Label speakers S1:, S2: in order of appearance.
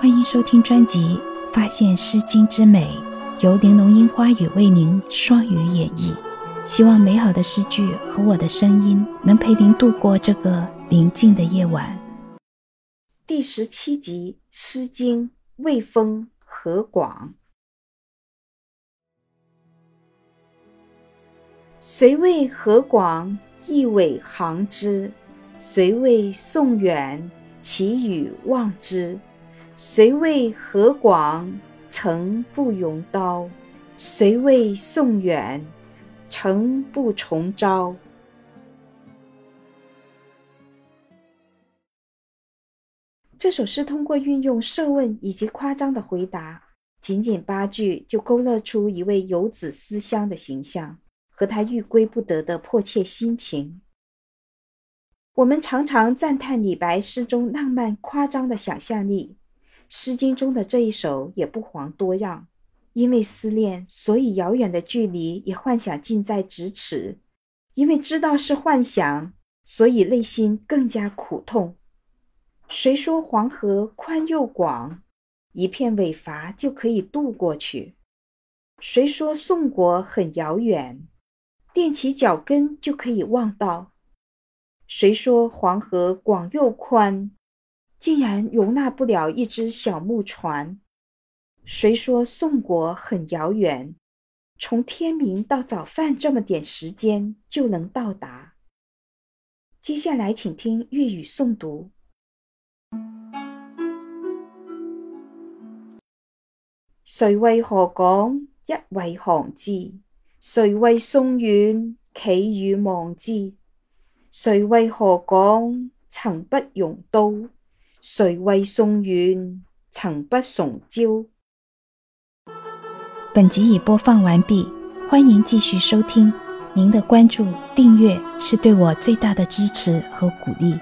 S1: 欢迎收听专辑《发现诗经之美》，由玲珑樱花雨为您双语演绎。希望美好的诗句和我的声音能陪您度过这个宁静的夜晚。
S2: 第十七集《诗经·卫风·河广》。谁谓河广？一苇航之。谁谓宋远？其羽望之。谁谓河广？曾不容刀。谁谓宋远？诚不重招。这首诗通过运用设问以及夸张的回答，仅仅八句就勾勒出一位游子思乡的形象和他欲归不得的迫切心情。我们常常赞叹李白诗中浪漫夸张的想象力，《诗经》中的这一首也不遑多让。因为思念，所以遥远的距离也幻想近在咫尺；因为知道是幻想，所以内心更加苦痛。谁说黄河宽又广，一片尾筏就可以渡过去？谁说宋国很遥远，踮起脚跟就可以望到？谁说黄河广又宽，竟然容纳不了一只小木船？谁说宋国很遥远？从天明到早饭这么点时间就能到达。接下来，请听粤语诵读：谁为河广一为航之？谁为宋远企羽望之？谁为河广曾不容刀？谁为送远曾不送朝？
S1: 本集已播放完毕，欢迎继续收听。您的关注、订阅是对我最大的支持和鼓励。